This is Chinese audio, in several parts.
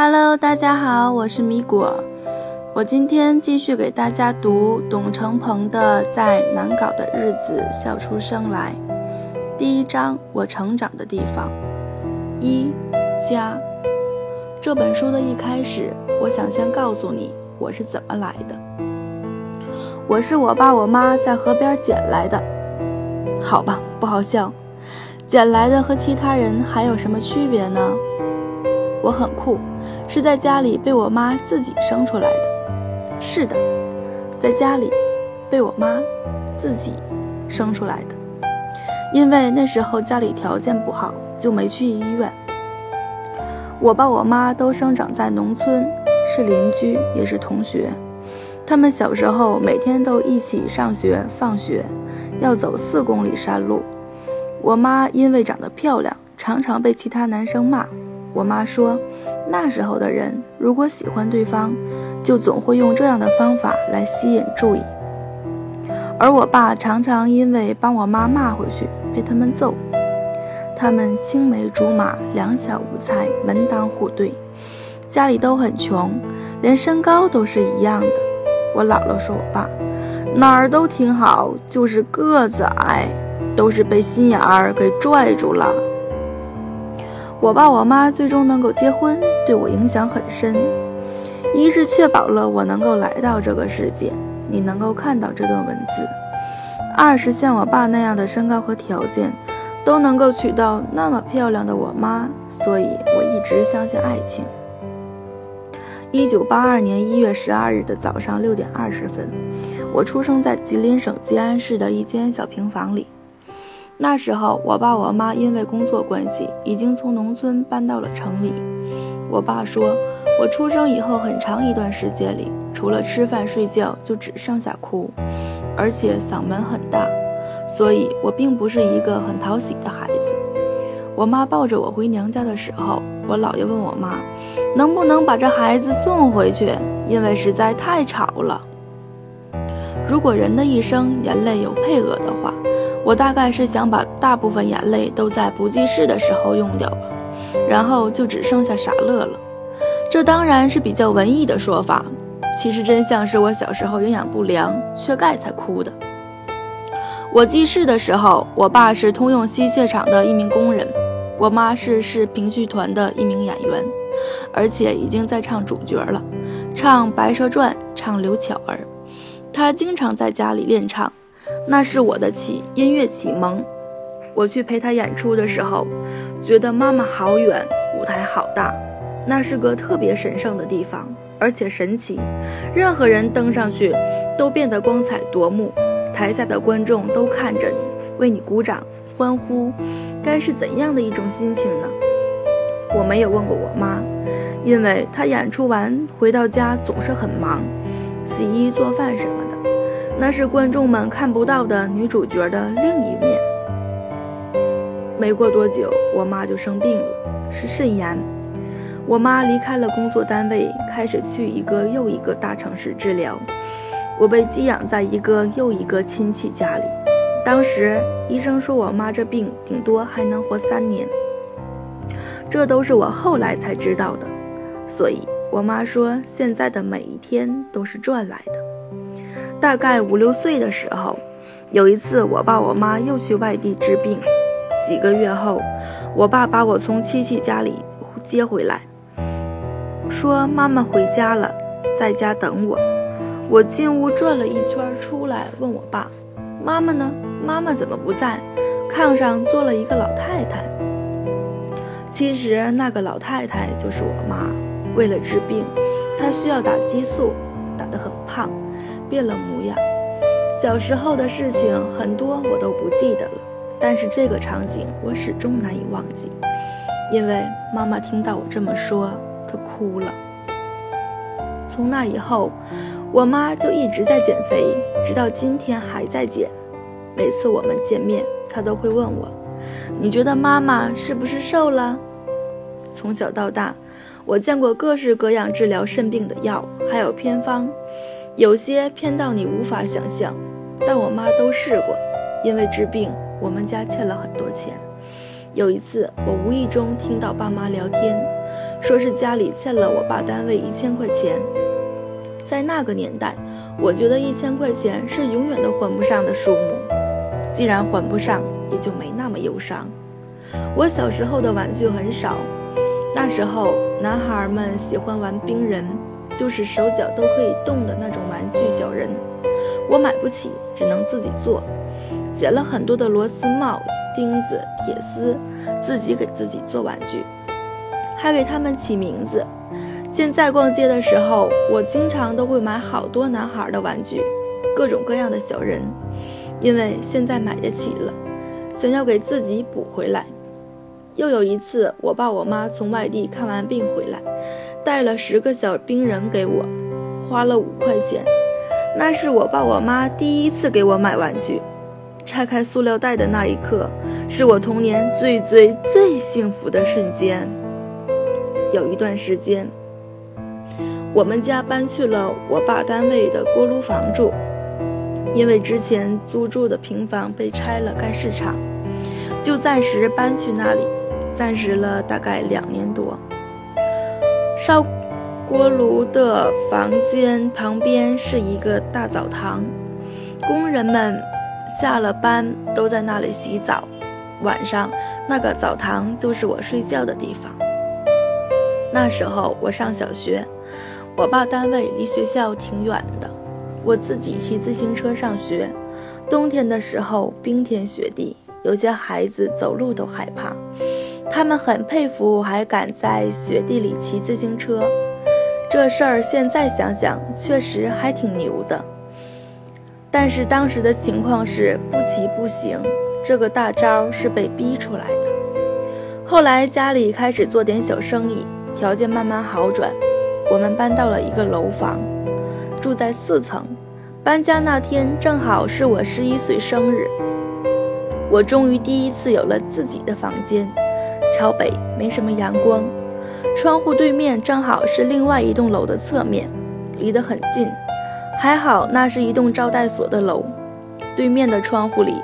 Hello，大家好，我是米果。我今天继续给大家读董成鹏的《在难搞的日子笑出声来》第一章：我成长的地方。一家。这本书的一开始，我想先告诉你我是怎么来的。我是我爸我妈在河边捡来的。好吧，不好笑。捡来的和其他人还有什么区别呢？我很酷，是在家里被我妈自己生出来的。是的，在家里被我妈自己生出来的。因为那时候家里条件不好，就没去医院。我爸我妈都生长在农村，是邻居也是同学。他们小时候每天都一起上学放学，要走四公里山路。我妈因为长得漂亮，常常被其他男生骂。我妈说，那时候的人如果喜欢对方，就总会用这样的方法来吸引注意。而我爸常常因为帮我妈骂回去，被他们揍。他们青梅竹马，两小无猜，门当户对，家里都很穷，连身高都是一样的。我姥姥说我爸哪儿都挺好，就是个子矮。都是被心眼儿给拽住了。我爸我妈最终能够结婚，对我影响很深。一是确保了我能够来到这个世界，你能够看到这段文字；二是像我爸那样的身高和条件，都能够娶到那么漂亮的我妈，所以我一直相信爱情。一九八二年一月十二日的早上六点二十分，我出生在吉林省吉安市的一间小平房里。那时候，我爸我妈因为工作关系，已经从农村搬到了城里。我爸说，我出生以后很长一段时间里，除了吃饭睡觉，就只剩下哭，而且嗓门很大，所以我并不是一个很讨喜的孩子。我妈抱着我回娘家的时候，我姥爷问我妈，能不能把这孩子送回去，因为实在太吵了。如果人的一生眼泪有配额的话。我大概是想把大部分眼泪都在不记事的时候用掉吧，然后就只剩下傻乐了。这当然是比较文艺的说法，其实真相是我小时候营养不良缺钙才哭的。我记事的时候，我爸是通用机械厂的一名工人，我妈是市评剧团的一名演员，而且已经在唱主角了，唱《白蛇传》，唱刘巧儿。她经常在家里练唱。那是我的启音乐启蒙。我去陪他演出的时候，觉得妈妈好远，舞台好大，那是个特别神圣的地方，而且神奇。任何人登上去，都变得光彩夺目。台下的观众都看着你，为你鼓掌欢呼，该是怎样的一种心情呢？我没有问过我妈，因为她演出完回到家总是很忙，洗衣做饭什么。那是观众们看不到的女主角的另一面。没过多久，我妈就生病了，是肾炎。我妈离开了工作单位，开始去一个又一个大城市治疗。我被寄养在一个又一个亲戚家里。当时医生说我妈这病顶多还能活三年，这都是我后来才知道的。所以我妈说，现在的每一天都是赚来的。大概五六岁的时候，有一次，我爸我妈又去外地治病。几个月后，我爸把我从亲戚家里接回来，说妈妈回家了，在家等我。我进屋转了一圈出来，问我爸：“妈妈呢？妈妈怎么不在？”炕上坐了一个老太太。其实那个老太太就是我妈。为了治病，她需要打激素，打得很胖。变了模样，小时候的事情很多我都不记得了，但是这个场景我始终难以忘记，因为妈妈听到我这么说，她哭了。从那以后，我妈就一直在减肥，直到今天还在减。每次我们见面，她都会问我：“你觉得妈妈是不是瘦了？”从小到大，我见过各式各样治疗肾病的药，还有偏方。有些偏到你无法想象，但我妈都试过。因为治病，我们家欠了很多钱。有一次，我无意中听到爸妈聊天，说是家里欠了我爸单位一千块钱。在那个年代，我觉得一千块钱是永远都还不上的数目。既然还不上，也就没那么忧伤。我小时候的玩具很少，那时候男孩们喜欢玩冰人，就是手脚都可以动的那种玩具小人。我买不起，只能自己做，捡了很多的螺丝帽、钉子、铁丝，自己给自己做玩具，还给他们起名字。现在逛街的时候，我经常都会买好多男孩的玩具，各种各样的小人，因为现在买得起了，想要给自己补回来。又有一次，我爸我妈从外地看完病回来，带了十个小冰人给我，花了五块钱。那是我爸我妈第一次给我买玩具。拆开塑料袋的那一刻，是我童年最最最幸福的瞬间。有一段时间，我们家搬去了我爸单位的锅炉房住，因为之前租住的平房被拆了盖市场，就暂时搬去那里。暂时了大概两年多。烧锅炉的房间旁边是一个大澡堂，工人们下了班都在那里洗澡。晚上那个澡堂就是我睡觉的地方。那时候我上小学，我爸单位离学校挺远的，我自己骑自行车上学。冬天的时候冰天雪地，有些孩子走路都害怕。他们很佩服我还敢在雪地里骑自行车，这事儿现在想想确实还挺牛的。但是当时的情况是不骑不行，这个大招是被逼出来的。后来家里开始做点小生意，条件慢慢好转，我们搬到了一个楼房，住在四层。搬家那天正好是我十一岁生日，我终于第一次有了自己的房间。朝北，没什么阳光，窗户对面正好是另外一栋楼的侧面，离得很近。还好那是一栋招待所的楼，对面的窗户里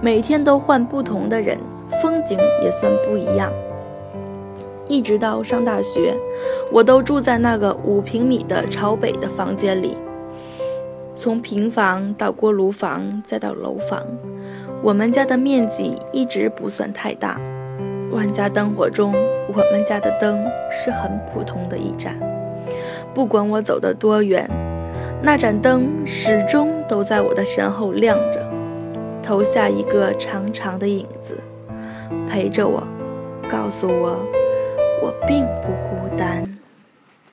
每天都换不同的人，风景也算不一样。一直到上大学，我都住在那个五平米的朝北的房间里。从平房到锅炉房，再到楼房，我们家的面积一直不算太大。万家灯火中，我们家的灯是很普通的一盏。不管我走得多远，那盏灯始终都在我的身后亮着，投下一个长长的影子，陪着我，告诉我，我并不孤单。